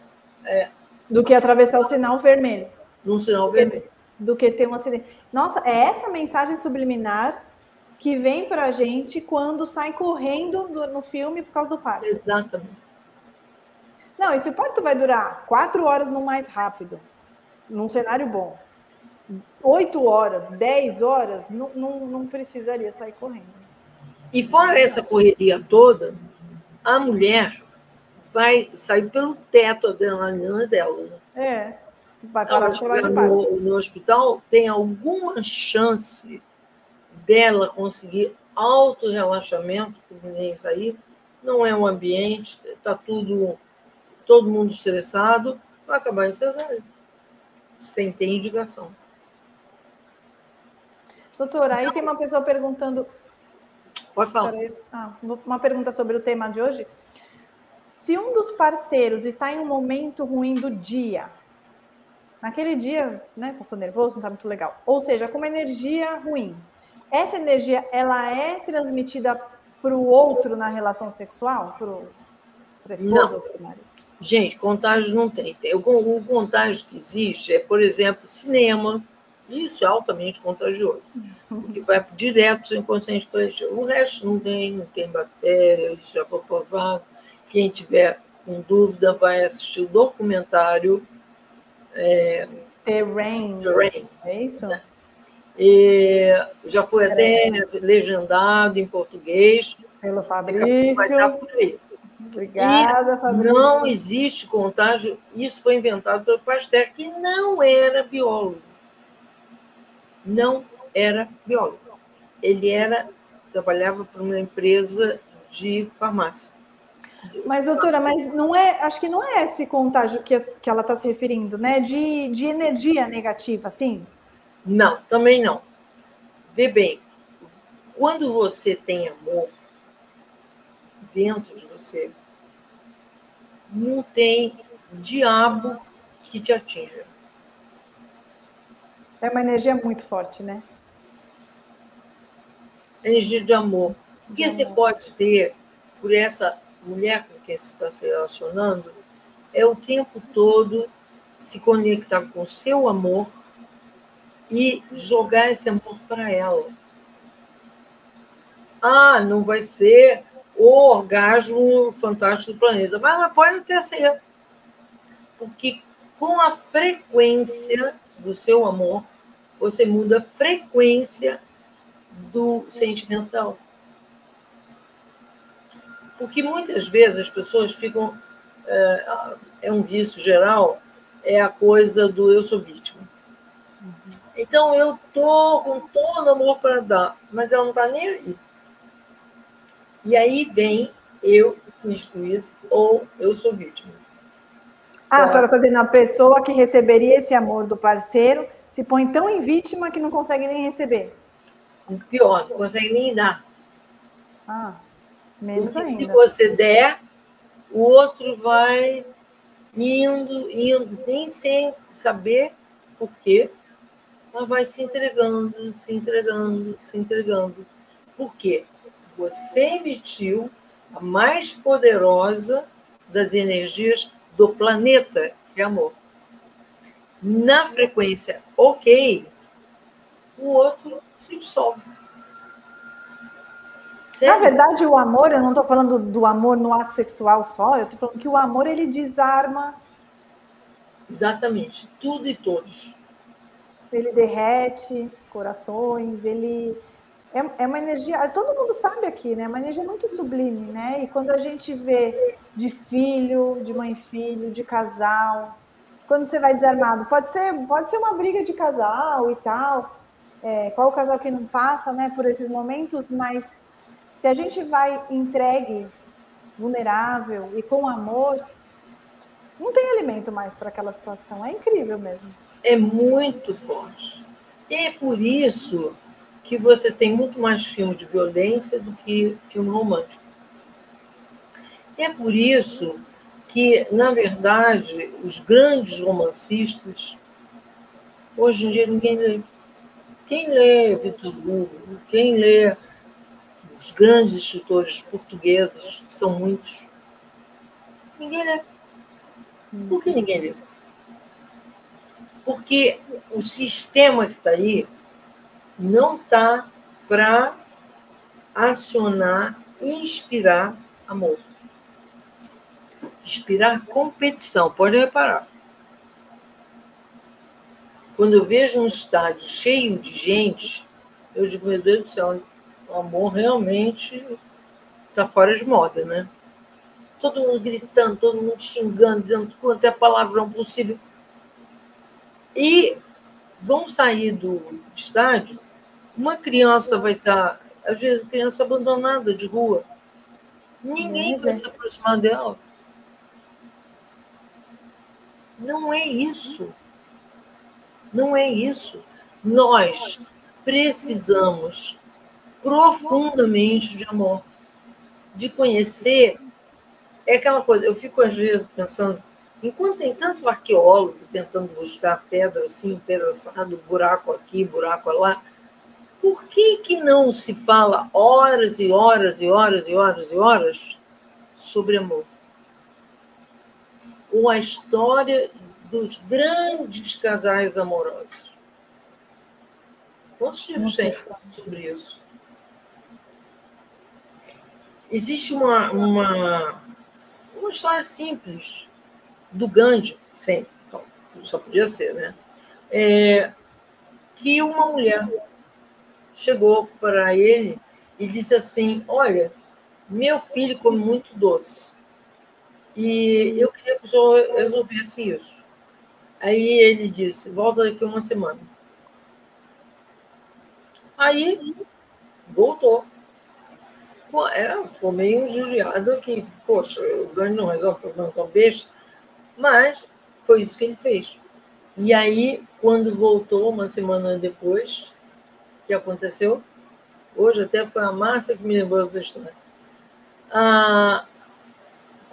É, do que atravessar o sinal vermelho. Num sinal vermelho. Do que ter um acidente. Nossa, é essa mensagem subliminar que vem para a gente quando sai correndo do, no filme por causa do parto. Exatamente. Não, esse parto vai durar quatro horas no mais rápido, num cenário bom. Oito horas, dez horas, não, não, não precisaria sair correndo. E fora essa correria toda, a mulher vai sair pelo teto a adrenalina dela. Né? É. Vai parar de no, no hospital, tem alguma chance dela conseguir auto-relaxamento, porque nem isso aí, não é um ambiente, está tudo, todo mundo estressado, vai acabar em cesárea, sem ter indicação. Doutora, aí tem uma pessoa perguntando. Pode falar. Ah, uma pergunta sobre o tema de hoje. Se um dos parceiros está em um momento ruim do dia, naquele dia, né, passou nervoso, não está muito legal, ou seja, com uma energia ruim, essa energia ela é transmitida para o outro na relação sexual, para o esposo ou para o marido? Gente, contágio não tem. O contágio que existe é, por exemplo, cinema. Isso é altamente contagioso, que vai direto para o inconsciente coletivo. O resto não tem, não tem bactéria, isso já foi provado. Quem tiver com dúvida vai assistir o documentário é, The Rain. The Rain. É isso? Né? E já foi até legendado em português. Pelo Fabrício. Vai estar por aí. Obrigada, Fabrício. Não existe contágio. Isso foi inventado pelo Pasteur, que não era biólogo. Não era biólogo. Ele era trabalhava para uma empresa de farmácia. Mas, doutora, mas não é, acho que não é esse contágio que, que ela está se referindo, né? De, de energia negativa, assim? Não, também não. Vê bem, quando você tem amor dentro de você, não tem diabo que te atinja. É uma energia muito forte, né? Energia de amor. O que você pode ter por essa mulher com quem você está se relacionando é o tempo todo se conectar com o seu amor e jogar esse amor para ela. Ah, não vai ser o orgasmo fantástico do planeta, mas pode até ser. Porque com a frequência do seu amor, você muda a frequência do sentimental. Porque muitas vezes as pessoas ficam. É, é um vício geral, é a coisa do eu sou vítima. Então eu tô com todo amor para dar, mas ela não está nem aí. E aí vem eu fui excluído ou eu sou vítima. Ah, a senhora está dizendo, a pessoa que receberia esse amor do parceiro se põe tão em vítima que não consegue nem receber. Pior, não consegue nem dar. Ah, menos Porque ainda. se você der, o outro vai indo, indo, nem sem saber por quê, ela vai se entregando, se entregando, se entregando. Por quê? Você emitiu a mais poderosa das energias do planeta, que é amor. Na frequência ok, o outro se dissolve. Na verdade, o amor, eu não estou falando do amor no ato sexual só, eu estou falando que o amor ele desarma. Exatamente, tudo e todos ele derrete corações, ele é, é uma energia, todo mundo sabe aqui, né? É uma energia muito sublime, né? E quando a gente vê de filho, de mãe e filho, de casal, quando você vai desarmado, pode ser, pode ser uma briga de casal e tal. É, qual o casal que não passa, né, por esses momentos? Mas se a gente vai entregue, vulnerável e com amor, não tem alimento mais para aquela situação. É incrível mesmo. É muito forte. E é por isso que você tem muito mais filmes de violência do que filme romântico. E é por isso que, na verdade, os grandes romancistas, hoje em dia ninguém lê. Quem lê Vitor Hugo, quem lê os grandes escritores portugueses, que são muitos, ninguém lê. Por que ninguém lê? Porque o sistema que está aí não está para acionar, inspirar amor. Inspirar competição, pode reparar. Quando eu vejo um estádio cheio de gente, eu digo, meu Deus do céu, o amor realmente está fora de moda, né? Todo mundo gritando, todo mundo xingando, dizendo quanto é palavrão possível. E vão sair do estádio, uma criança vai estar, às vezes, criança abandonada de rua. Ninguém vai se aproximar dela. Não é isso. Não é isso. Nós precisamos profundamente de amor, de conhecer. É aquela coisa, eu fico às vezes pensando, enquanto tem tanto arqueólogo tentando buscar pedra assim, pedra assado, buraco aqui, buraco lá, por que, que não se fala horas e horas e horas e horas e horas sobre amor? Ou a história dos grandes casais amorosos. Quantos livros tem sobre isso? Existe uma, uma, uma história simples do Gandhi, sempre, então, só podia ser, né? É, que uma mulher chegou para ele e disse assim: Olha, meu filho come muito doce e eu queria que o senhor resolvesse isso. Aí ele disse: volta daqui uma semana. Aí voltou. É, ficou meio injuriado que, poxa, o ganho não resolve problema tão besta, mas foi isso que ele fez. E aí, quando voltou, uma semana depois, que aconteceu? Hoje até foi a Márcia que me lembrou essa história. Ah,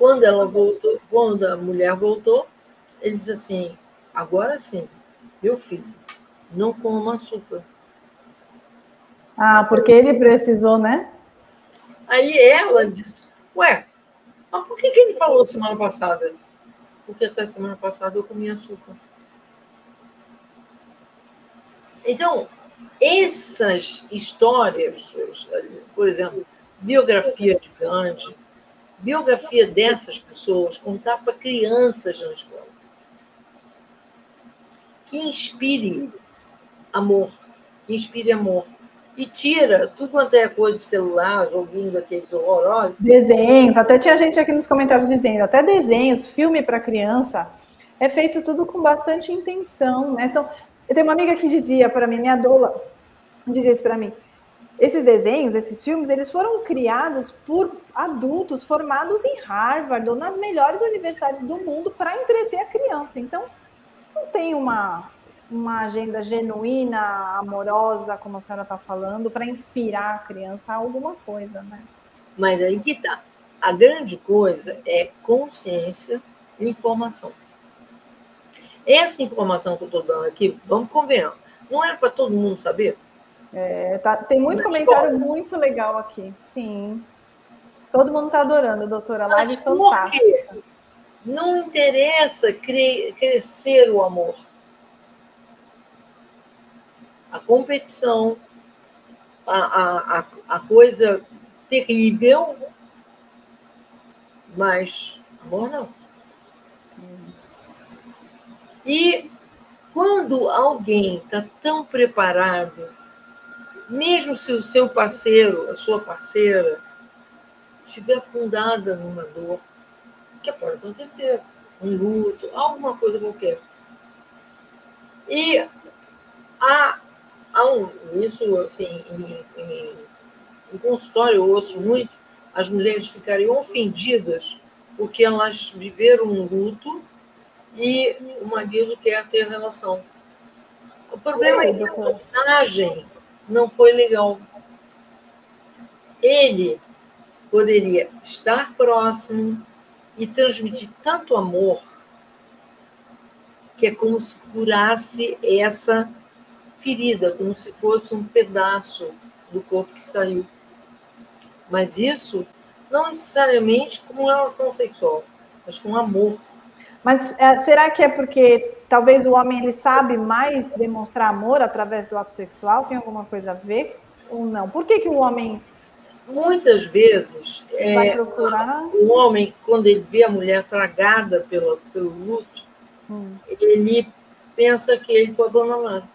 quando ela voltou, quando a mulher voltou, ele disse assim: Agora sim, meu filho, não coma açúcar. Ah, porque ele precisou, né? Aí ela disse: Ué, mas por que, que ele falou semana passada? Porque até semana passada eu comia açúcar. Então, essas histórias, por exemplo, biografia de Gandhi, biografia dessas pessoas, contar para crianças na escola que inspire amor, inspire amor. E tira tudo quanto é coisa de celular, joguinho daqueles horrorosos. Desenhos, até tinha gente aqui nos comentários dizendo, até desenhos, filme para criança, é feito tudo com bastante intenção, né? São, eu tenho uma amiga que dizia para mim, minha doula, dizia isso para mim, esses desenhos, esses filmes, eles foram criados por adultos formados em Harvard ou nas melhores universidades do mundo para entreter a criança. Então, não tem uma, uma agenda genuína, amorosa, como a senhora está falando, para inspirar a criança a alguma coisa, né? Mas aí que tá. A grande coisa é consciência e informação. Essa informação que eu estou dando aqui, vamos convenhar, não era para todo mundo saber? É, tá, tem muito comentário escola. muito legal aqui. Sim. Todo mundo está adorando, doutora. Live fantástica. Não interessa cre crescer o amor. A competição, a, a, a coisa terrível, mas amor não. E quando alguém está tão preparado, mesmo se o seu parceiro, a sua parceira, estiver afundada numa dor, que pode acontecer, um luto, alguma coisa qualquer. E há, há um, isso, assim, em, em, em consultório eu ouço muito as mulheres ficarem ofendidas porque elas viveram um luto e o marido quer ter relação. O problema é que a abordagem não foi legal. Ele poderia estar próximo, e transmitir tanto amor que é como se curasse essa ferida, como se fosse um pedaço do corpo que saiu. Mas isso não necessariamente com relação sexual, mas com amor. Mas é, será que é porque talvez o homem ele sabe mais demonstrar amor através do ato sexual? Tem alguma coisa a ver ou não? Por que, que o homem muitas vezes é, o homem quando ele vê a mulher tragada pelo, pelo luto hum. ele pensa que ele foi abandonado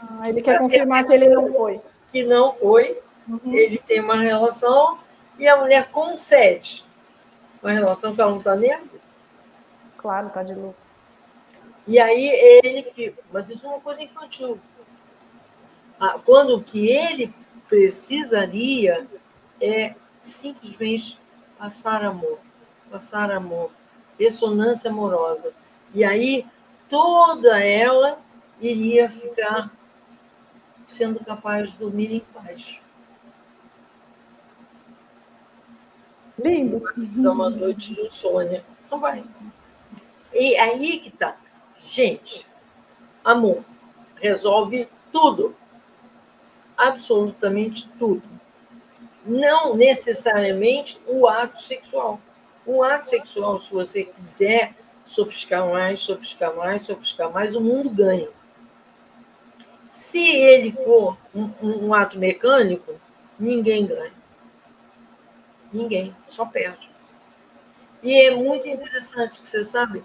ah, ele quer confirmar que ele não foi que não foi uhum. ele tem uma relação e a mulher concede uma relação que ela não está nem claro está de luto e aí ele fica mas isso é uma coisa infantil ah, quando o que ele precisaria é simplesmente passar amor, passar amor, ressonância amorosa. E aí toda ela iria ficar sendo capaz de dormir em paz. Lindo. Só uma noite de insônia. Não vai. E aí que tá. Gente, amor resolve tudo absolutamente tudo. Não necessariamente o ato sexual. O ato sexual, se você quiser sofisticar mais, sofisticar mais, sofisticar mais, o mundo ganha. Se ele for um, um ato mecânico, ninguém ganha. Ninguém, só perde. E é muito interessante que você sabe,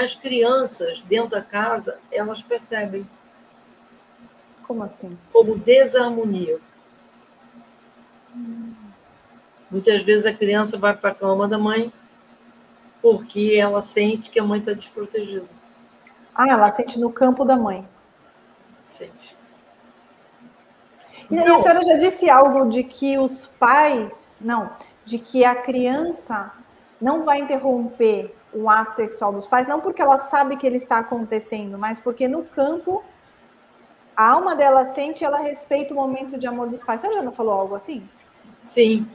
as crianças dentro da casa, elas percebem como assim? Como desarmonia. Hum. Muitas vezes a criança vai para a cama da mãe porque ela sente que a mãe está desprotegida. Ah, ela sente no campo da mãe. Sente. E não. a senhora já disse algo de que os pais, não, de que a criança não vai interromper o ato sexual dos pais, não porque ela sabe que ele está acontecendo, mas porque no campo a alma dela sente, ela respeita o momento de amor dos pais. Você já não falou algo assim? Sim.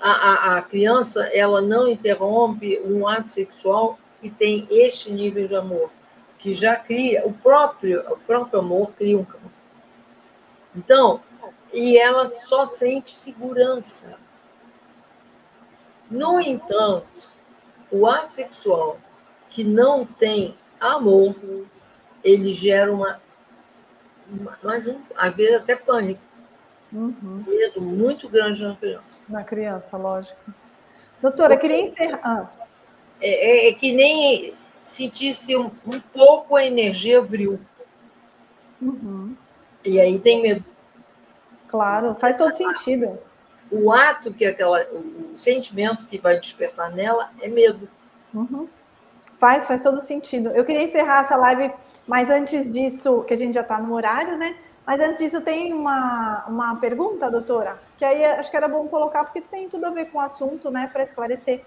A, a, a criança, ela não interrompe um ato sexual que tem este nível de amor, que já cria, o próprio, o próprio amor cria um campo. Então, e ela só sente segurança. No entanto, o ato sexual que não tem amor, ele gera uma mas um, às vezes até pânico. Uhum. Medo muito grande na criança. Na criança, lógico. Doutora, Porque queria encerrar. É, é, é, que nem sentisse um, um pouco a energia vril. Uhum. E aí tem medo. Claro, faz todo sentido. O ato que aquela, o sentimento que vai despertar nela é medo. Uhum. Faz, faz todo sentido. Eu queria encerrar essa live mas antes disso, que a gente já está no horário, né? Mas antes disso, tem uma, uma pergunta, doutora, que aí acho que era bom colocar, porque tem tudo a ver com o assunto, né, para esclarecer.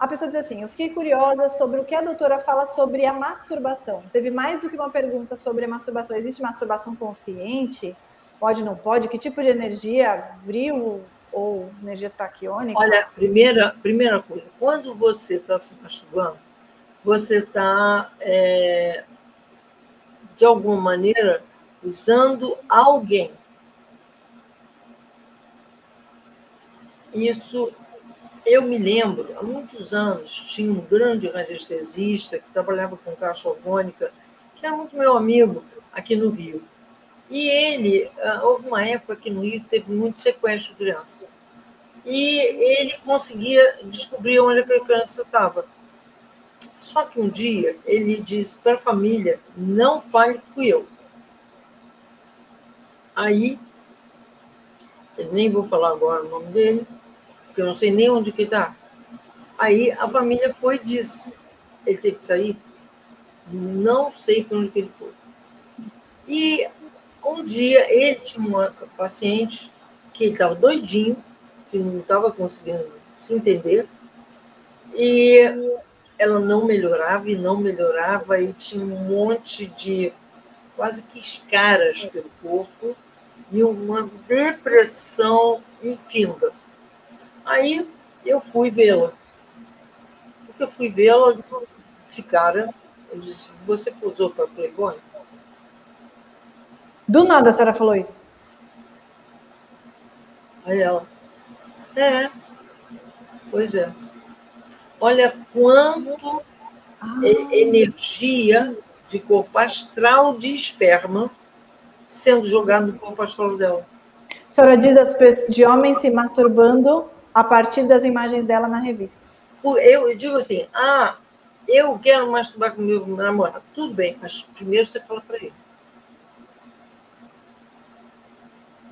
A pessoa diz assim: Eu fiquei curiosa sobre o que a doutora fala sobre a masturbação. Teve mais do que uma pergunta sobre a masturbação. Existe masturbação consciente? Pode, não pode? Que tipo de energia? Vril ou energia taquiônica? Olha, primeira, primeira coisa: quando você está se masturbando, você está é, de alguma maneira, usando alguém. Isso eu me lembro, há muitos anos, tinha um grande anestesista que trabalhava com caixa orgânica, que era muito meu amigo aqui no Rio. E ele, ah, houve uma época aqui no Rio que teve muito sequestro de criança. E ele conseguia descobrir onde a criança estava. Só que um dia ele disse para a família: não fale que fui eu. Aí, eu nem vou falar agora o nome dele, porque eu não sei nem onde que está. Aí a família foi e disse: ele teve que sair. Não sei para onde que ele foi. E um dia ele tinha uma paciente que estava doidinho, que não estava conseguindo se entender, e ela não melhorava e não melhorava, e tinha um monte de quase que escaras pelo corpo e uma depressão infinda. Aí eu fui vê-la. Porque eu fui vê-la de cara, eu disse: Você posou para Playboy? Do nada a senhora falou isso. Aí ela, é, pois é. Olha quanto ah. energia de corpo astral de esperma sendo jogado no corpo astral dela. A senhora diz das de homens se masturbando a partir das imagens dela na revista. Eu, eu digo assim, ah, eu quero masturbar com meu namorado. Tudo bem, mas primeiro você fala para ele.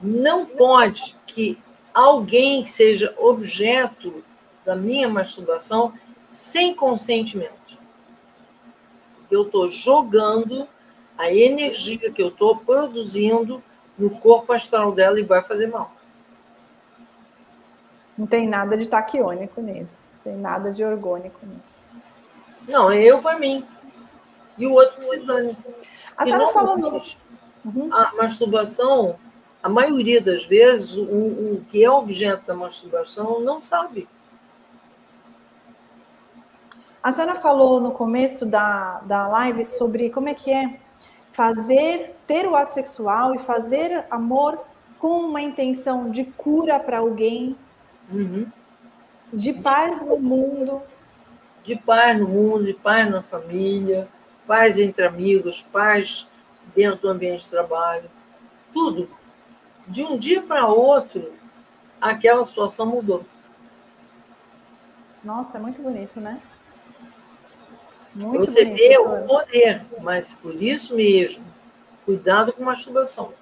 Não pode que alguém seja objeto da minha masturbação sem consentimento. Eu estou jogando a energia que eu estou produzindo no corpo astral dela e vai fazer mal. Não tem nada de taquiônico nisso. Não tem nada de orgânico nisso. Não, é eu para mim. E o outro que se dane. A senhora falou. Uhum. A masturbação, a maioria das vezes, o, o que é objeto da masturbação não sabe. A senhora falou no começo da, da live sobre como é que é fazer, ter o ato sexual e fazer amor com uma intenção de cura para alguém, uhum. de paz no mundo. De paz no mundo, de paz na família, paz entre amigos, paz dentro do ambiente de trabalho. Tudo. De um dia para outro, aquela situação mudou. Nossa, é muito bonito, né? Muito você vê o poder, mas por isso mesmo, cuidado com masturbação.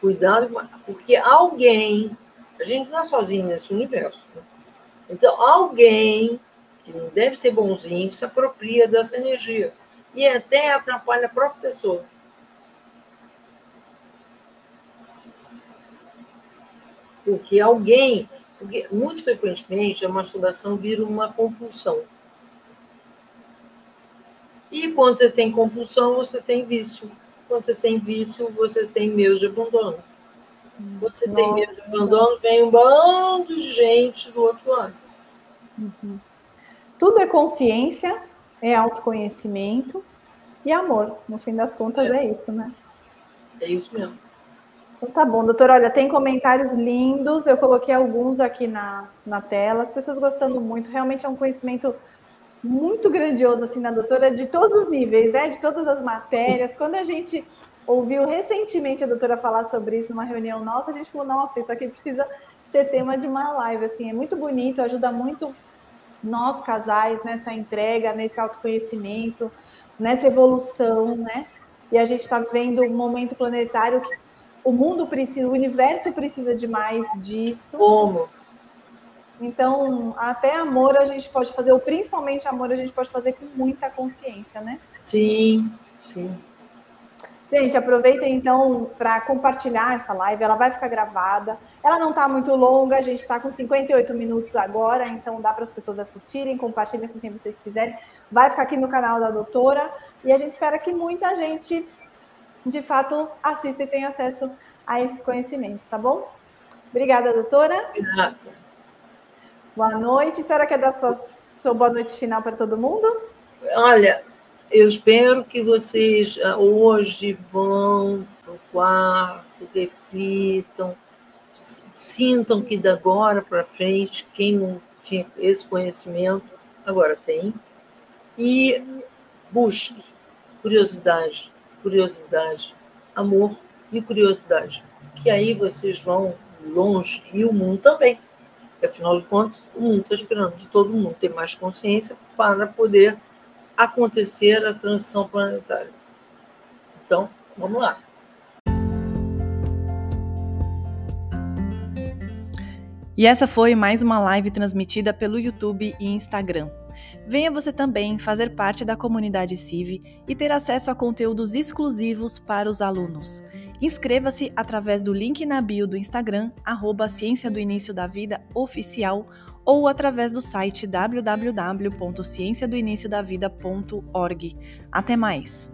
Cuidado, com, porque alguém, a gente não é sozinho nesse universo. Né? Então, alguém que não deve ser bonzinho se apropria dessa energia e até atrapalha a própria pessoa. Porque alguém porque, muito frequentemente, a masturbação vira uma compulsão. E quando você tem compulsão, você tem vício. Quando você tem vício, você tem medo de abandono. Quando você Nossa, tem medo de abandono, vem um bando de gente do outro lado. Uhum. Tudo é consciência, é autoconhecimento e amor. No fim das contas, é, é isso, né? É isso mesmo. Então tá bom, doutor. Olha, tem comentários lindos. Eu coloquei alguns aqui na, na tela. As pessoas gostando muito. Realmente é um conhecimento muito grandioso, assim, na doutora, de todos os níveis, né? De todas as matérias. Quando a gente ouviu recentemente a doutora falar sobre isso numa reunião nossa, a gente falou, nossa, isso aqui precisa ser tema de uma live, assim, é muito bonito, ajuda muito nós casais nessa entrega, nesse autoconhecimento, nessa evolução, né? E a gente está vivendo um momento planetário que o mundo precisa, o universo precisa de mais disso. Como? Então, até amor a gente pode fazer, ou principalmente amor a gente pode fazer com muita consciência, né? Sim, sim. Gente, aproveitem então para compartilhar essa live, ela vai ficar gravada. Ela não está muito longa, a gente está com 58 minutos agora, então dá para as pessoas assistirem, compartilhem com quem vocês quiserem. Vai ficar aqui no canal da doutora e a gente espera que muita gente de fato assista e tenha acesso a esses conhecimentos, tá bom? Obrigada, doutora. Obrigada. Boa noite. A senhora quer dar sua, sua boa noite final para todo mundo? Olha, eu espero que vocês ah, hoje vão para o quarto, reflitam, sintam que da agora para frente, quem não tinha esse conhecimento, agora tem, e busque curiosidade, curiosidade, amor e curiosidade. Que aí vocês vão longe e o mundo também. Afinal de contas, o mundo está esperando de todo mundo ter mais consciência para poder acontecer a transição planetária. Então, vamos lá. E essa foi mais uma live transmitida pelo YouTube e Instagram. Venha você também fazer parte da comunidade CIV e ter acesso a conteúdos exclusivos para os alunos. Inscreva-se através do link na bio do Instagram, arroba Ciência do Início da Vida Oficial, ou através do site www.cienciadoiniciodavida.org. Até mais!